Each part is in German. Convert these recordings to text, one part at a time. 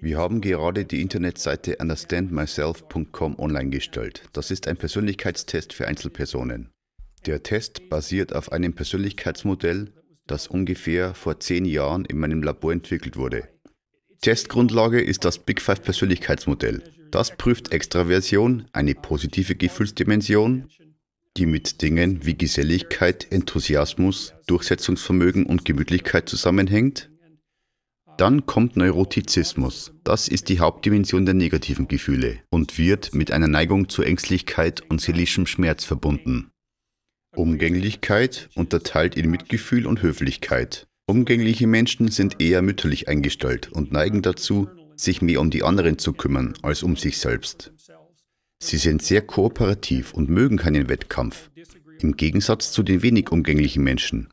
Wir haben gerade die Internetseite understandmyself.com online gestellt. Das ist ein Persönlichkeitstest für Einzelpersonen. Der Test basiert auf einem Persönlichkeitsmodell, das ungefähr vor zehn Jahren in meinem Labor entwickelt wurde. Testgrundlage ist das Big Five Persönlichkeitsmodell. Das prüft Extraversion, eine positive Gefühlsdimension, die mit Dingen wie Geselligkeit, Enthusiasmus, Durchsetzungsvermögen und Gemütlichkeit zusammenhängt. Dann kommt Neurotizismus. Das ist die Hauptdimension der negativen Gefühle und wird mit einer Neigung zur Ängstlichkeit und seelischem Schmerz verbunden. Umgänglichkeit unterteilt in Mitgefühl und Höflichkeit. Umgängliche Menschen sind eher mütterlich eingestellt und neigen dazu, sich mehr um die anderen zu kümmern als um sich selbst. Sie sind sehr kooperativ und mögen keinen Wettkampf, im Gegensatz zu den wenig umgänglichen Menschen.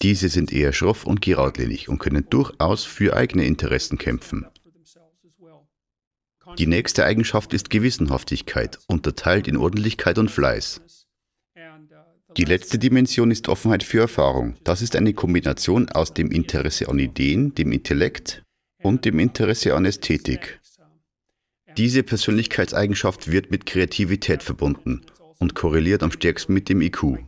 Diese sind eher schroff und geradlinig und können durchaus für eigene Interessen kämpfen. Die nächste Eigenschaft ist Gewissenhaftigkeit, unterteilt in Ordentlichkeit und Fleiß. Die letzte Dimension ist Offenheit für Erfahrung. Das ist eine Kombination aus dem Interesse an Ideen, dem Intellekt und dem Interesse an Ästhetik. Diese Persönlichkeitseigenschaft wird mit Kreativität verbunden und korreliert am stärksten mit dem IQ.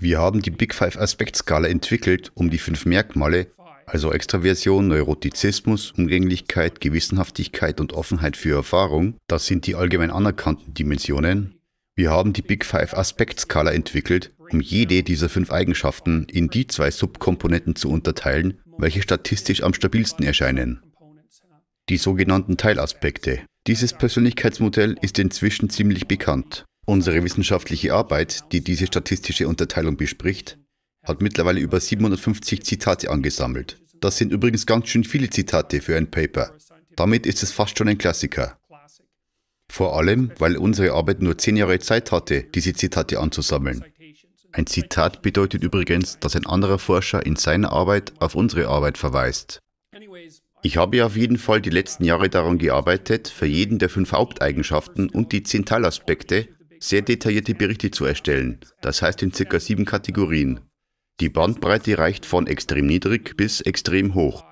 Wir haben die Big Five Aspektskala entwickelt, um die fünf Merkmale, also Extraversion, Neurotizismus, Umgänglichkeit, Gewissenhaftigkeit und Offenheit für Erfahrung, das sind die allgemein anerkannten Dimensionen, wir haben die Big Five Aspektskala entwickelt, um jede dieser fünf Eigenschaften in die zwei Subkomponenten zu unterteilen, welche statistisch am stabilsten erscheinen. Die sogenannten Teilaspekte. Dieses Persönlichkeitsmodell ist inzwischen ziemlich bekannt. Unsere wissenschaftliche Arbeit, die diese statistische Unterteilung bespricht, hat mittlerweile über 750 Zitate angesammelt. Das sind übrigens ganz schön viele Zitate für ein Paper. Damit ist es fast schon ein Klassiker. Vor allem, weil unsere Arbeit nur zehn Jahre Zeit hatte, diese Zitate anzusammeln. Ein Zitat bedeutet übrigens, dass ein anderer Forscher in seiner Arbeit auf unsere Arbeit verweist. Ich habe auf jeden Fall die letzten Jahre daran gearbeitet, für jeden der fünf Haupteigenschaften und die zehn Teilaspekte sehr detaillierte Berichte zu erstellen, das heißt in circa sieben Kategorien. Die Bandbreite reicht von extrem niedrig bis extrem hoch.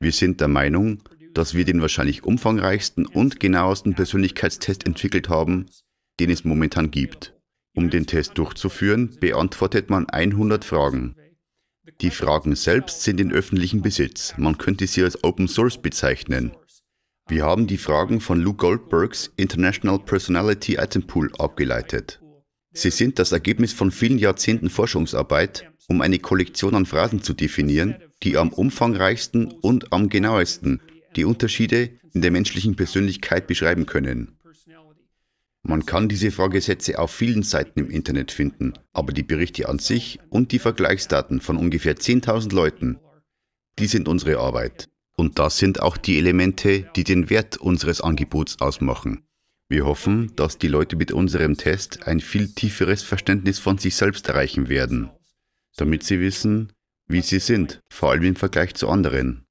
Wir sind der Meinung, dass wir den wahrscheinlich umfangreichsten und genauesten Persönlichkeitstest entwickelt haben, den es momentan gibt. Um den Test durchzuführen, beantwortet man 100 Fragen. Die Fragen selbst sind in öffentlichem Besitz. Man könnte sie als Open Source bezeichnen. Wir haben die Fragen von Lou Goldbergs International Personality Item Pool abgeleitet. Sie sind das Ergebnis von vielen Jahrzehnten Forschungsarbeit, um eine Kollektion an Phrasen zu definieren, die am umfangreichsten und am genauesten die Unterschiede in der menschlichen Persönlichkeit beschreiben können. Man kann diese Fragesätze auf vielen Seiten im Internet finden, aber die Berichte an sich und die Vergleichsdaten von ungefähr 10.000 Leuten, die sind unsere Arbeit. Und das sind auch die Elemente, die den Wert unseres Angebots ausmachen. Wir hoffen, dass die Leute mit unserem Test ein viel tieferes Verständnis von sich selbst erreichen werden, damit sie wissen, wie sie sind, vor allem im Vergleich zu anderen.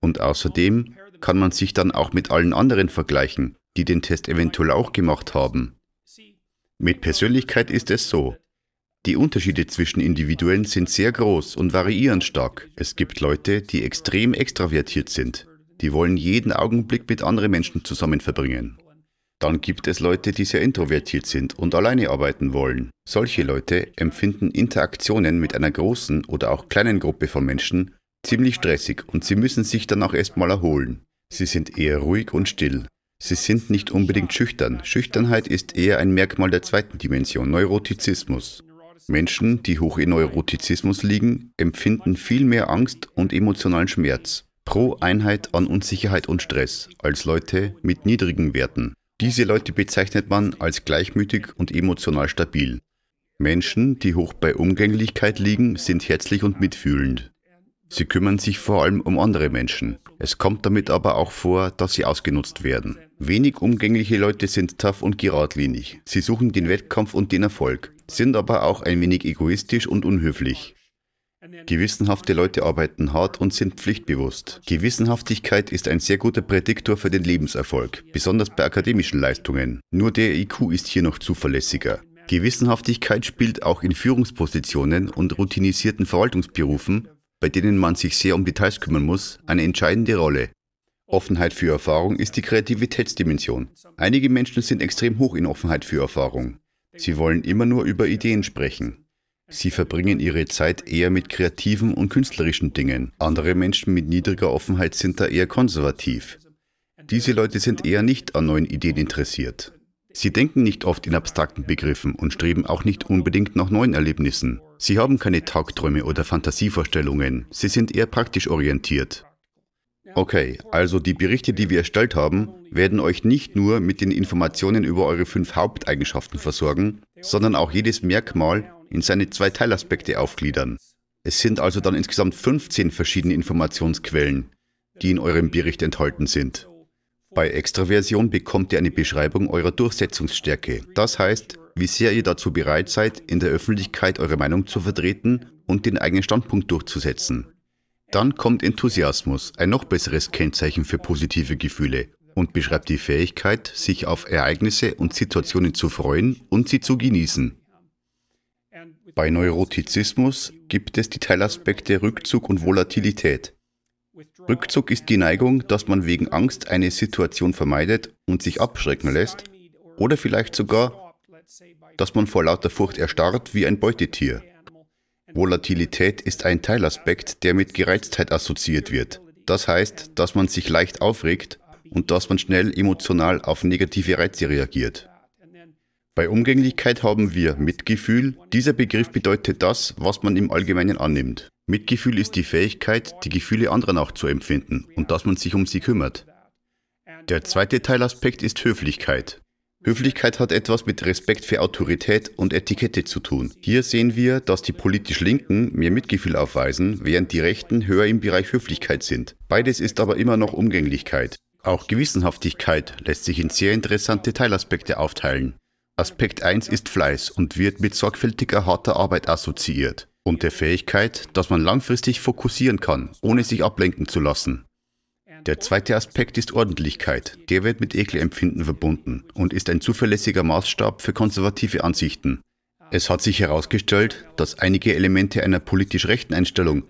Und außerdem kann man sich dann auch mit allen anderen vergleichen, die den Test eventuell auch gemacht haben. Mit Persönlichkeit ist es so. Die Unterschiede zwischen Individuen sind sehr groß und variieren stark. Es gibt Leute, die extrem extravertiert sind. Die wollen jeden Augenblick mit anderen Menschen zusammen verbringen. Dann gibt es Leute, die sehr introvertiert sind und alleine arbeiten wollen. Solche Leute empfinden Interaktionen mit einer großen oder auch kleinen Gruppe von Menschen ziemlich stressig und sie müssen sich dann auch erstmal erholen. Sie sind eher ruhig und still. Sie sind nicht unbedingt schüchtern. Schüchternheit ist eher ein Merkmal der zweiten Dimension, Neurotizismus. Menschen, die hoch in Neurotizismus liegen, empfinden viel mehr Angst und emotionalen Schmerz pro Einheit an Unsicherheit und Stress als Leute mit niedrigen Werten. Diese Leute bezeichnet man als gleichmütig und emotional stabil. Menschen, die hoch bei Umgänglichkeit liegen, sind herzlich und mitfühlend. Sie kümmern sich vor allem um andere Menschen. Es kommt damit aber auch vor, dass sie ausgenutzt werden. Wenig umgängliche Leute sind tough und geradlinig. Sie suchen den Wettkampf und den Erfolg, sind aber auch ein wenig egoistisch und unhöflich. Gewissenhafte Leute arbeiten hart und sind pflichtbewusst. Gewissenhaftigkeit ist ein sehr guter Prädiktor für den Lebenserfolg, besonders bei akademischen Leistungen. Nur der IQ ist hier noch zuverlässiger. Gewissenhaftigkeit spielt auch in Führungspositionen und routinisierten Verwaltungsberufen bei denen man sich sehr um Details kümmern muss, eine entscheidende Rolle. Offenheit für Erfahrung ist die Kreativitätsdimension. Einige Menschen sind extrem hoch in Offenheit für Erfahrung. Sie wollen immer nur über Ideen sprechen. Sie verbringen ihre Zeit eher mit kreativen und künstlerischen Dingen. Andere Menschen mit niedriger Offenheit sind da eher konservativ. Diese Leute sind eher nicht an neuen Ideen interessiert. Sie denken nicht oft in abstrakten Begriffen und streben auch nicht unbedingt nach neuen Erlebnissen. Sie haben keine Tagträume oder Fantasievorstellungen. Sie sind eher praktisch orientiert. Okay, also die Berichte, die wir erstellt haben, werden euch nicht nur mit den Informationen über eure fünf Haupteigenschaften versorgen, sondern auch jedes Merkmal in seine zwei Teilaspekte aufgliedern. Es sind also dann insgesamt 15 verschiedene Informationsquellen, die in eurem Bericht enthalten sind. Bei Extraversion bekommt ihr eine Beschreibung eurer Durchsetzungsstärke. Das heißt, wie sehr ihr dazu bereit seid, in der Öffentlichkeit eure Meinung zu vertreten und den eigenen Standpunkt durchzusetzen. Dann kommt Enthusiasmus, ein noch besseres Kennzeichen für positive Gefühle und beschreibt die Fähigkeit, sich auf Ereignisse und Situationen zu freuen und sie zu genießen. Bei Neurotizismus gibt es die Teilaspekte Rückzug und Volatilität. Rückzug ist die Neigung, dass man wegen Angst eine Situation vermeidet und sich abschrecken lässt, oder vielleicht sogar, dass man vor lauter Furcht erstarrt wie ein Beutetier. Volatilität ist ein Teilaspekt, der mit Gereiztheit assoziiert wird. Das heißt, dass man sich leicht aufregt und dass man schnell emotional auf negative Reize reagiert. Bei Umgänglichkeit haben wir Mitgefühl. Dieser Begriff bedeutet das, was man im Allgemeinen annimmt. Mitgefühl ist die Fähigkeit, die Gefühle anderer nachzuempfinden und dass man sich um sie kümmert. Der zweite Teilaspekt ist Höflichkeit. Höflichkeit hat etwas mit Respekt für Autorität und Etikette zu tun. Hier sehen wir, dass die politisch Linken mehr Mitgefühl aufweisen, während die Rechten höher im Bereich Höflichkeit sind. Beides ist aber immer noch Umgänglichkeit. Auch Gewissenhaftigkeit lässt sich in sehr interessante Teilaspekte aufteilen. Aspekt 1 ist Fleiß und wird mit sorgfältiger harter Arbeit assoziiert und der Fähigkeit, dass man langfristig fokussieren kann, ohne sich ablenken zu lassen. Der zweite Aspekt ist Ordentlichkeit. Der wird mit Ekelempfinden verbunden und ist ein zuverlässiger Maßstab für konservative Ansichten. Es hat sich herausgestellt, dass einige Elemente einer politisch rechten Einstellung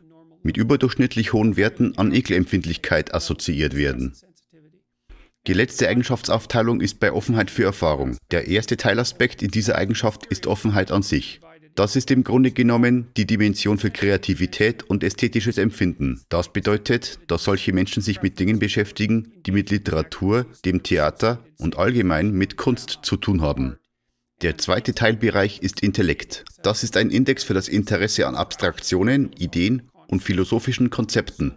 mit überdurchschnittlich hohen Werten an Ekelempfindlichkeit assoziiert werden. Die letzte Eigenschaftsaufteilung ist bei Offenheit für Erfahrung. Der erste Teilaspekt in dieser Eigenschaft ist Offenheit an sich. Das ist im Grunde genommen die Dimension für Kreativität und ästhetisches Empfinden. Das bedeutet, dass solche Menschen sich mit Dingen beschäftigen, die mit Literatur, dem Theater und allgemein mit Kunst zu tun haben. Der zweite Teilbereich ist Intellekt. Das ist ein Index für das Interesse an Abstraktionen, Ideen und philosophischen Konzepten.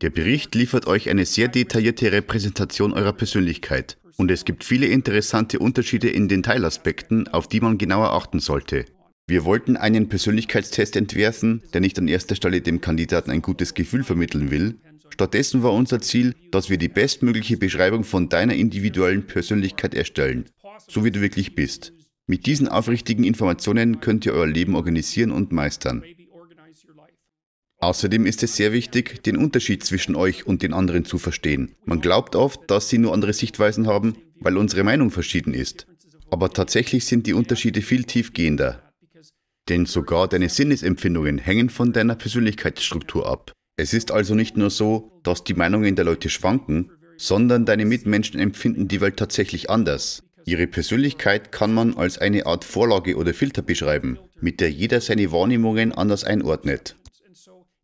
Der Bericht liefert euch eine sehr detaillierte Repräsentation eurer Persönlichkeit und es gibt viele interessante Unterschiede in den Teilaspekten, auf die man genauer achten sollte. Wir wollten einen Persönlichkeitstest entwerfen, der nicht an erster Stelle dem Kandidaten ein gutes Gefühl vermitteln will. Stattdessen war unser Ziel, dass wir die bestmögliche Beschreibung von deiner individuellen Persönlichkeit erstellen, so wie du wirklich bist. Mit diesen aufrichtigen Informationen könnt ihr euer Leben organisieren und meistern. Außerdem ist es sehr wichtig, den Unterschied zwischen euch und den anderen zu verstehen. Man glaubt oft, dass sie nur andere Sichtweisen haben, weil unsere Meinung verschieden ist. Aber tatsächlich sind die Unterschiede viel tiefgehender. Denn sogar deine Sinnesempfindungen hängen von deiner Persönlichkeitsstruktur ab. Es ist also nicht nur so, dass die Meinungen der Leute schwanken, sondern deine Mitmenschen empfinden die Welt tatsächlich anders. Ihre Persönlichkeit kann man als eine Art Vorlage oder Filter beschreiben, mit der jeder seine Wahrnehmungen anders einordnet.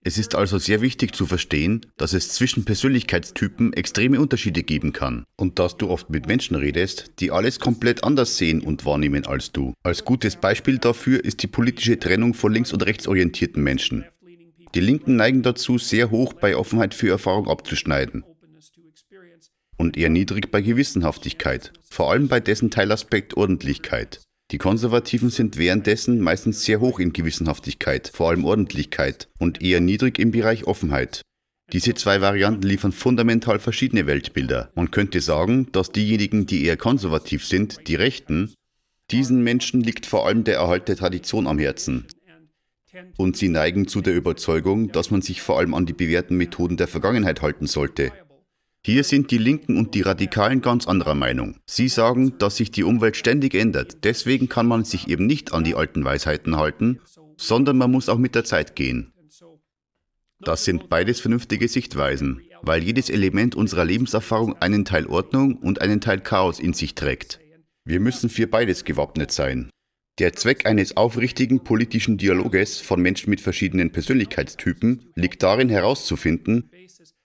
Es ist also sehr wichtig zu verstehen, dass es zwischen Persönlichkeitstypen extreme Unterschiede geben kann und dass du oft mit Menschen redest, die alles komplett anders sehen und wahrnehmen als du. Als gutes Beispiel dafür ist die politische Trennung von links- und rechtsorientierten Menschen. Die Linken neigen dazu, sehr hoch bei Offenheit für Erfahrung abzuschneiden und eher niedrig bei Gewissenhaftigkeit, vor allem bei dessen Teilaspekt Ordentlichkeit. Die Konservativen sind währenddessen meistens sehr hoch in Gewissenhaftigkeit, vor allem Ordentlichkeit, und eher niedrig im Bereich Offenheit. Diese zwei Varianten liefern fundamental verschiedene Weltbilder. Man könnte sagen, dass diejenigen, die eher konservativ sind, die Rechten, diesen Menschen liegt vor allem der Erhalt der Tradition am Herzen. Und sie neigen zu der Überzeugung, dass man sich vor allem an die bewährten Methoden der Vergangenheit halten sollte. Hier sind die Linken und die Radikalen ganz anderer Meinung. Sie sagen, dass sich die Umwelt ständig ändert. Deswegen kann man sich eben nicht an die alten Weisheiten halten, sondern man muss auch mit der Zeit gehen. Das sind beides vernünftige Sichtweisen. weil jedes Element unserer Lebenserfahrung einen Teil Ordnung und einen Teil Chaos in sich trägt. Wir müssen für beides gewappnet sein. Der Zweck eines aufrichtigen politischen Dialoges von Menschen mit verschiedenen Persönlichkeitstypen liegt darin herauszufinden,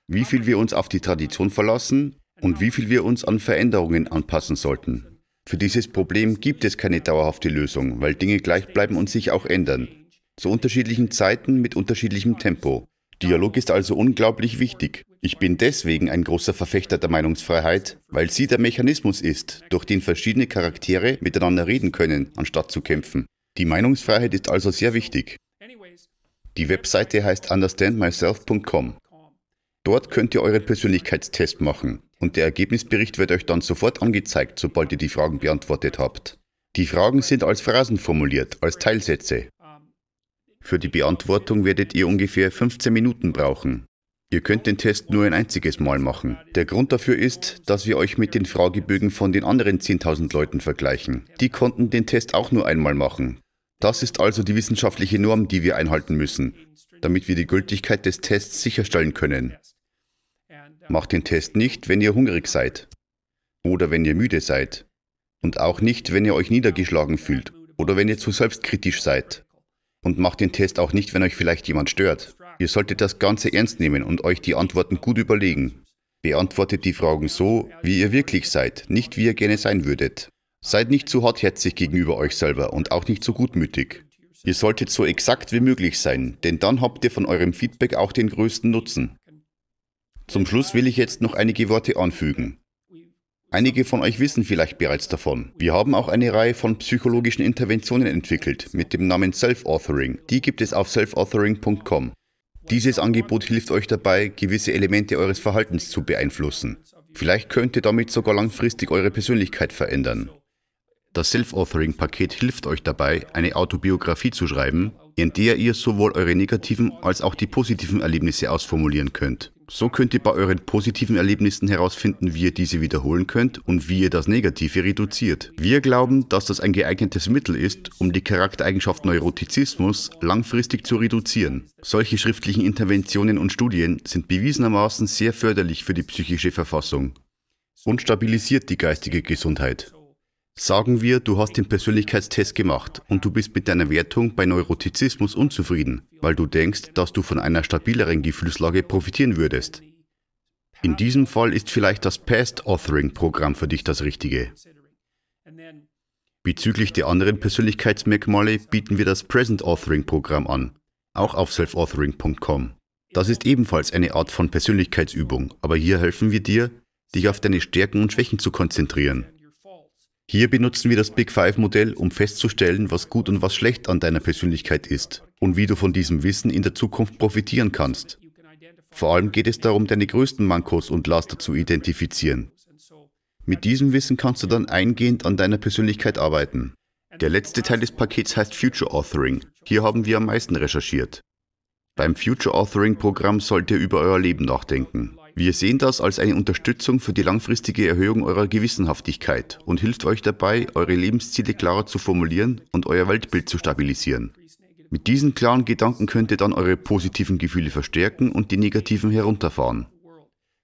wie viel wir uns auf die Tradition verlassen und wie viel wir uns an Veränderungen anpassen sollten. Für dieses Problem gibt es keine dauerhafte Lösung, weil Dinge gleich bleiben und sich auch ändern. Zu unterschiedlichen Zeiten mit unterschiedlichem Tempo. Dialog ist also unglaublich wichtig. Ich bin deswegen ein großer Verfechter der Meinungsfreiheit, weil sie der Mechanismus ist, durch den verschiedene Charaktere miteinander reden können, anstatt zu kämpfen. Die Meinungsfreiheit ist also sehr wichtig. Die Webseite heißt understandmyself.com. Dort könnt ihr euren Persönlichkeitstest machen und der Ergebnisbericht wird euch dann sofort angezeigt, sobald ihr die Fragen beantwortet habt. Die Fragen sind als Phrasen formuliert, als Teilsätze. Für die Beantwortung werdet ihr ungefähr 15 Minuten brauchen. Ihr könnt den Test nur ein einziges Mal machen. Der Grund dafür ist, dass wir euch mit den Fragebögen von den anderen 10.000 Leuten vergleichen. Die konnten den Test auch nur einmal machen. Das ist also die wissenschaftliche Norm, die wir einhalten müssen, damit wir die Gültigkeit des Tests sicherstellen können. Macht den Test nicht, wenn ihr hungrig seid oder wenn ihr müde seid. Und auch nicht, wenn ihr euch niedergeschlagen fühlt oder wenn ihr zu selbstkritisch seid. Und macht den Test auch nicht, wenn euch vielleicht jemand stört. Ihr solltet das Ganze ernst nehmen und euch die Antworten gut überlegen. Beantwortet die Fragen so, wie ihr wirklich seid, nicht wie ihr gerne sein würdet. Seid nicht zu hartherzig gegenüber euch selber und auch nicht zu gutmütig. Ihr solltet so exakt wie möglich sein, denn dann habt ihr von eurem Feedback auch den größten Nutzen. Zum Schluss will ich jetzt noch einige Worte anfügen. Einige von euch wissen vielleicht bereits davon. Wir haben auch eine Reihe von psychologischen Interventionen entwickelt mit dem Namen Self-Authoring. Die gibt es auf selfauthoring.com. Dieses Angebot hilft euch dabei, gewisse Elemente eures Verhaltens zu beeinflussen. Vielleicht könnt ihr damit sogar langfristig eure Persönlichkeit verändern. Das Self-Authoring-Paket hilft euch dabei, eine Autobiografie zu schreiben, in der ihr sowohl eure negativen als auch die positiven Erlebnisse ausformulieren könnt. So könnt ihr bei euren positiven Erlebnissen herausfinden, wie ihr diese wiederholen könnt und wie ihr das Negative reduziert. Wir glauben, dass das ein geeignetes Mittel ist, um die Charaktereigenschaft Neurotizismus langfristig zu reduzieren. Solche schriftlichen Interventionen und Studien sind bewiesenermaßen sehr förderlich für die psychische Verfassung und stabilisiert die geistige Gesundheit. Sagen wir, du hast den Persönlichkeitstest gemacht und du bist mit deiner Wertung bei Neurotizismus unzufrieden, weil du denkst, dass du von einer stabileren Gefühlslage profitieren würdest. In diesem Fall ist vielleicht das Past Authoring Programm für dich das Richtige. Bezüglich der anderen Persönlichkeitsmerkmale bieten wir das Present Authoring Programm an, auch auf selfauthoring.com. Das ist ebenfalls eine Art von Persönlichkeitsübung, aber hier helfen wir dir, dich auf deine Stärken und Schwächen zu konzentrieren. Hier benutzen wir das Big Five-Modell, um festzustellen, was gut und was schlecht an deiner Persönlichkeit ist und wie du von diesem Wissen in der Zukunft profitieren kannst. Vor allem geht es darum, deine größten Mankos und Laster zu identifizieren. Mit diesem Wissen kannst du dann eingehend an deiner Persönlichkeit arbeiten. Der letzte Teil des Pakets heißt Future Authoring. Hier haben wir am meisten recherchiert. Beim Future Authoring Programm sollt ihr über euer Leben nachdenken. Wir sehen das als eine Unterstützung für die langfristige Erhöhung eurer Gewissenhaftigkeit und hilft euch dabei, eure Lebensziele klarer zu formulieren und euer Weltbild zu stabilisieren. Mit diesen klaren Gedanken könnt ihr dann eure positiven Gefühle verstärken und die negativen herunterfahren.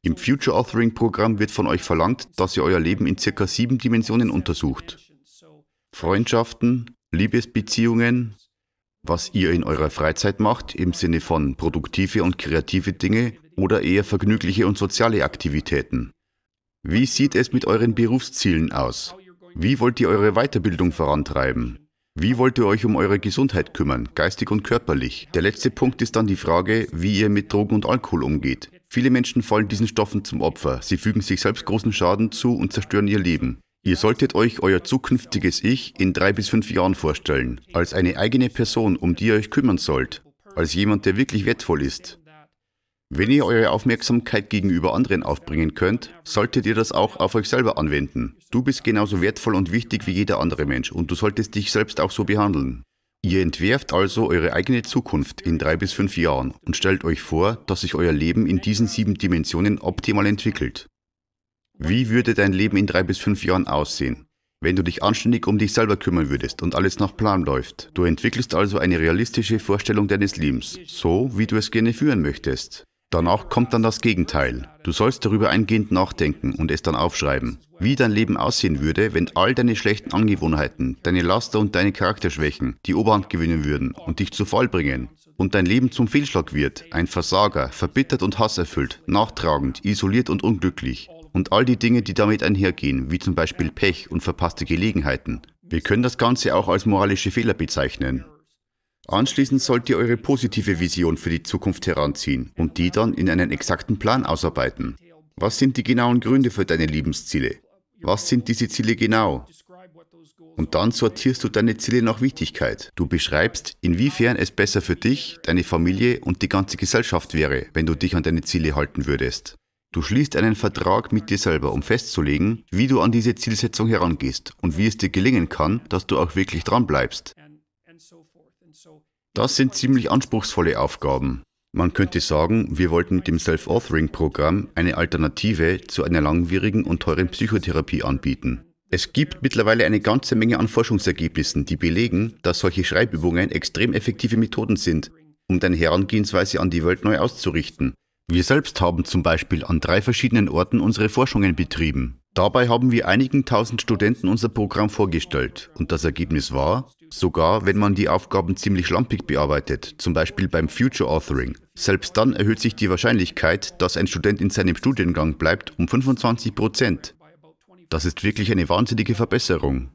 Im Future Authoring Programm wird von euch verlangt, dass ihr euer Leben in circa sieben Dimensionen untersucht. Freundschaften, Liebesbeziehungen, was ihr in eurer Freizeit macht im Sinne von produktive und kreative Dinge oder eher vergnügliche und soziale Aktivitäten? Wie sieht es mit euren Berufszielen aus? Wie wollt ihr eure Weiterbildung vorantreiben? Wie wollt ihr euch um eure Gesundheit kümmern, geistig und körperlich? Der letzte Punkt ist dann die Frage, wie ihr mit Drogen und Alkohol umgeht. Viele Menschen fallen diesen Stoffen zum Opfer. Sie fügen sich selbst großen Schaden zu und zerstören ihr Leben. Ihr solltet euch euer zukünftiges Ich in drei bis fünf Jahren vorstellen, als eine eigene Person, um die ihr euch kümmern sollt, als jemand, der wirklich wertvoll ist. Wenn ihr eure Aufmerksamkeit gegenüber anderen aufbringen könnt, solltet ihr das auch auf euch selber anwenden. Du bist genauso wertvoll und wichtig wie jeder andere Mensch und du solltest dich selbst auch so behandeln. Ihr entwerft also eure eigene Zukunft in drei bis fünf Jahren und stellt euch vor, dass sich euer Leben in diesen sieben Dimensionen optimal entwickelt. Wie würde dein Leben in drei bis fünf Jahren aussehen? wenn du dich anständig um dich selber kümmern würdest und alles nach Plan läuft. Du entwickelst also eine realistische Vorstellung deines Lebens, so wie du es gerne führen möchtest. Danach kommt dann das Gegenteil. Du sollst darüber eingehend nachdenken und es dann aufschreiben. Wie dein Leben aussehen würde, wenn all deine schlechten Angewohnheiten, deine Laster und deine Charakterschwächen die Oberhand gewinnen würden und dich zu Fall bringen. Und dein Leben zum Fehlschlag wird, ein Versager, verbittert und hasserfüllt, nachtragend, isoliert und unglücklich. Und all die Dinge, die damit einhergehen, wie zum Beispiel Pech und verpasste Gelegenheiten. Wir können das Ganze auch als moralische Fehler bezeichnen. Anschließend sollt ihr eure positive Vision für die Zukunft heranziehen und die dann in einen exakten Plan ausarbeiten. Was sind die genauen Gründe für deine Lebensziele? Was sind diese Ziele genau? Und dann sortierst du deine Ziele nach Wichtigkeit. Du beschreibst, inwiefern es besser für dich, deine Familie und die ganze Gesellschaft wäre, wenn du dich an deine Ziele halten würdest. Du schließt einen Vertrag mit dir selber, um festzulegen, wie du an diese Zielsetzung herangehst und wie es dir gelingen kann, dass du auch wirklich dran bleibst. Das sind ziemlich anspruchsvolle Aufgaben. Man könnte sagen, wir wollten mit dem Self-Authoring-Programm eine Alternative zu einer langwierigen und teuren Psychotherapie anbieten. Es gibt mittlerweile eine ganze Menge an Forschungsergebnissen, die belegen, dass solche Schreibübungen extrem effektive Methoden sind, um deine Herangehensweise an die Welt neu auszurichten. Wir selbst haben zum Beispiel an drei verschiedenen Orten unsere Forschungen betrieben. Dabei haben wir einigen tausend Studenten unser Programm vorgestellt und das Ergebnis war, sogar wenn man die Aufgaben ziemlich schlampig bearbeitet, zum Beispiel beim Future Authoring, selbst dann erhöht sich die Wahrscheinlichkeit, dass ein Student in seinem Studiengang bleibt, um 25 Prozent. Das ist wirklich eine wahnsinnige Verbesserung.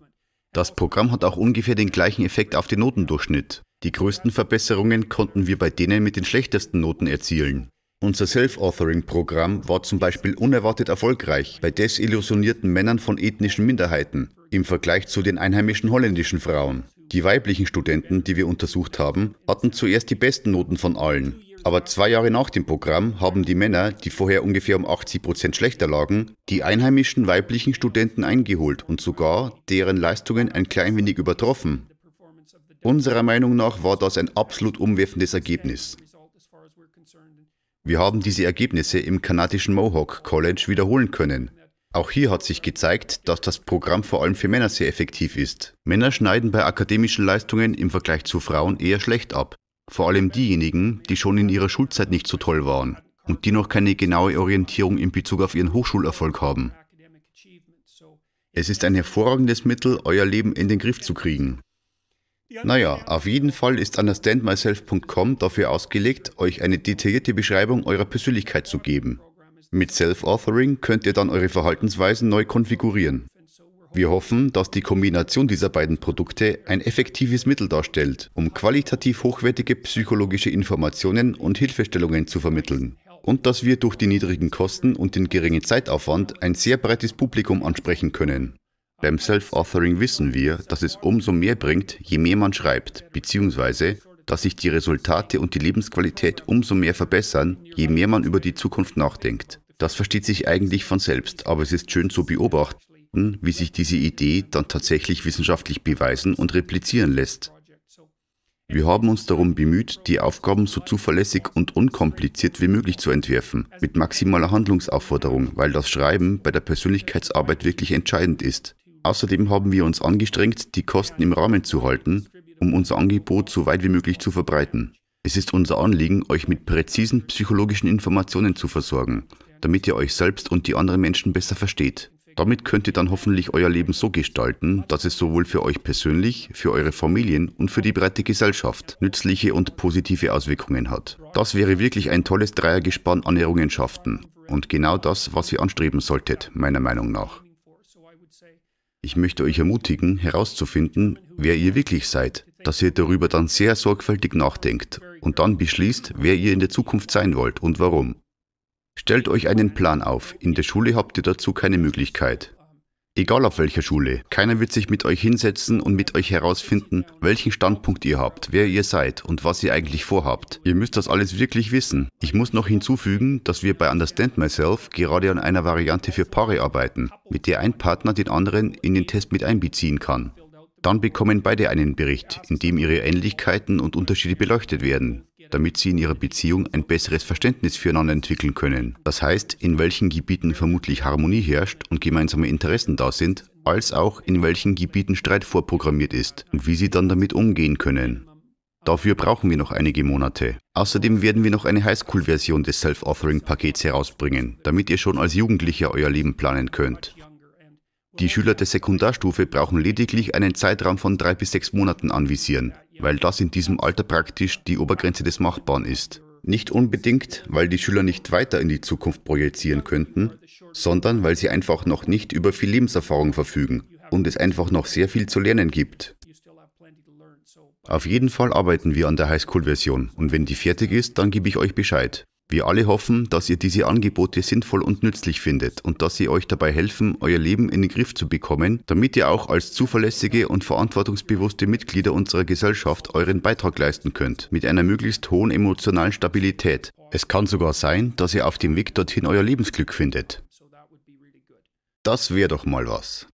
Das Programm hat auch ungefähr den gleichen Effekt auf den Notendurchschnitt. Die größten Verbesserungen konnten wir bei denen mit den schlechtesten Noten erzielen. Unser Self-Authoring-Programm war zum Beispiel unerwartet erfolgreich bei desillusionierten Männern von ethnischen Minderheiten im Vergleich zu den einheimischen holländischen Frauen. Die weiblichen Studenten, die wir untersucht haben, hatten zuerst die besten Noten von allen. Aber zwei Jahre nach dem Programm haben die Männer, die vorher ungefähr um 80 Prozent schlechter lagen, die einheimischen weiblichen Studenten eingeholt und sogar deren Leistungen ein klein wenig übertroffen. Unserer Meinung nach war das ein absolut umwerfendes Ergebnis. Wir haben diese Ergebnisse im kanadischen Mohawk College wiederholen können. Auch hier hat sich gezeigt, dass das Programm vor allem für Männer sehr effektiv ist. Männer schneiden bei akademischen Leistungen im Vergleich zu Frauen eher schlecht ab. Vor allem diejenigen, die schon in ihrer Schulzeit nicht so toll waren und die noch keine genaue Orientierung in Bezug auf ihren Hochschulerfolg haben. Es ist ein hervorragendes Mittel, euer Leben in den Griff zu kriegen. Naja, auf jeden Fall ist understandmyself.com dafür ausgelegt, euch eine detaillierte Beschreibung eurer Persönlichkeit zu geben. Mit Self-Authoring könnt ihr dann eure Verhaltensweisen neu konfigurieren. Wir hoffen, dass die Kombination dieser beiden Produkte ein effektives Mittel darstellt, um qualitativ hochwertige psychologische Informationen und Hilfestellungen zu vermitteln. Und dass wir durch die niedrigen Kosten und den geringen Zeitaufwand ein sehr breites Publikum ansprechen können. Beim Self-Authoring wissen wir, dass es umso mehr bringt, je mehr man schreibt, beziehungsweise dass sich die Resultate und die Lebensqualität umso mehr verbessern, je mehr man über die Zukunft nachdenkt. Das versteht sich eigentlich von selbst, aber es ist schön zu beobachten, wie sich diese Idee dann tatsächlich wissenschaftlich beweisen und replizieren lässt. Wir haben uns darum bemüht, die Aufgaben so zuverlässig und unkompliziert wie möglich zu entwerfen, mit maximaler Handlungsaufforderung, weil das Schreiben bei der Persönlichkeitsarbeit wirklich entscheidend ist. Außerdem haben wir uns angestrengt, die Kosten im Rahmen zu halten, um unser Angebot so weit wie möglich zu verbreiten. Es ist unser Anliegen, euch mit präzisen psychologischen Informationen zu versorgen, damit ihr euch selbst und die anderen Menschen besser versteht. Damit könnt ihr dann hoffentlich euer Leben so gestalten, dass es sowohl für euch persönlich, für eure Familien und für die breite Gesellschaft nützliche und positive Auswirkungen hat. Das wäre wirklich ein tolles Dreiergespann an Errungenschaften und genau das, was ihr anstreben solltet, meiner Meinung nach. Ich möchte euch ermutigen, herauszufinden, wer ihr wirklich seid, dass ihr darüber dann sehr sorgfältig nachdenkt und dann beschließt, wer ihr in der Zukunft sein wollt und warum. Stellt euch einen Plan auf. In der Schule habt ihr dazu keine Möglichkeit. Egal auf welcher Schule, keiner wird sich mit euch hinsetzen und mit euch herausfinden, welchen Standpunkt ihr habt, wer ihr seid und was ihr eigentlich vorhabt. Ihr müsst das alles wirklich wissen. Ich muss noch hinzufügen, dass wir bei Understand Myself gerade an einer Variante für Paare arbeiten, mit der ein Partner den anderen in den Test mit einbeziehen kann. Dann bekommen beide einen Bericht, in dem ihre Ähnlichkeiten und Unterschiede beleuchtet werden damit sie in ihrer Beziehung ein besseres Verständnis füreinander entwickeln können. Das heißt, in welchen Gebieten vermutlich Harmonie herrscht und gemeinsame Interessen da sind, als auch in welchen Gebieten Streit vorprogrammiert ist und wie sie dann damit umgehen können. Dafür brauchen wir noch einige Monate. Außerdem werden wir noch eine Highschool-Version des Self-Authoring-Pakets herausbringen, damit ihr schon als Jugendlicher euer Leben planen könnt. Die Schüler der Sekundarstufe brauchen lediglich einen Zeitraum von drei bis sechs Monaten anvisieren, weil das in diesem Alter praktisch die Obergrenze des Machbaren ist. Nicht unbedingt, weil die Schüler nicht weiter in die Zukunft projizieren könnten, sondern weil sie einfach noch nicht über viel Lebenserfahrung verfügen und es einfach noch sehr viel zu lernen gibt. Auf jeden Fall arbeiten wir an der Highschool-Version und wenn die fertig ist, dann gebe ich euch Bescheid. Wir alle hoffen, dass ihr diese Angebote sinnvoll und nützlich findet und dass sie euch dabei helfen, euer Leben in den Griff zu bekommen, damit ihr auch als zuverlässige und verantwortungsbewusste Mitglieder unserer Gesellschaft euren Beitrag leisten könnt, mit einer möglichst hohen emotionalen Stabilität. Es kann sogar sein, dass ihr auf dem Weg dorthin euer Lebensglück findet. Das wäre doch mal was.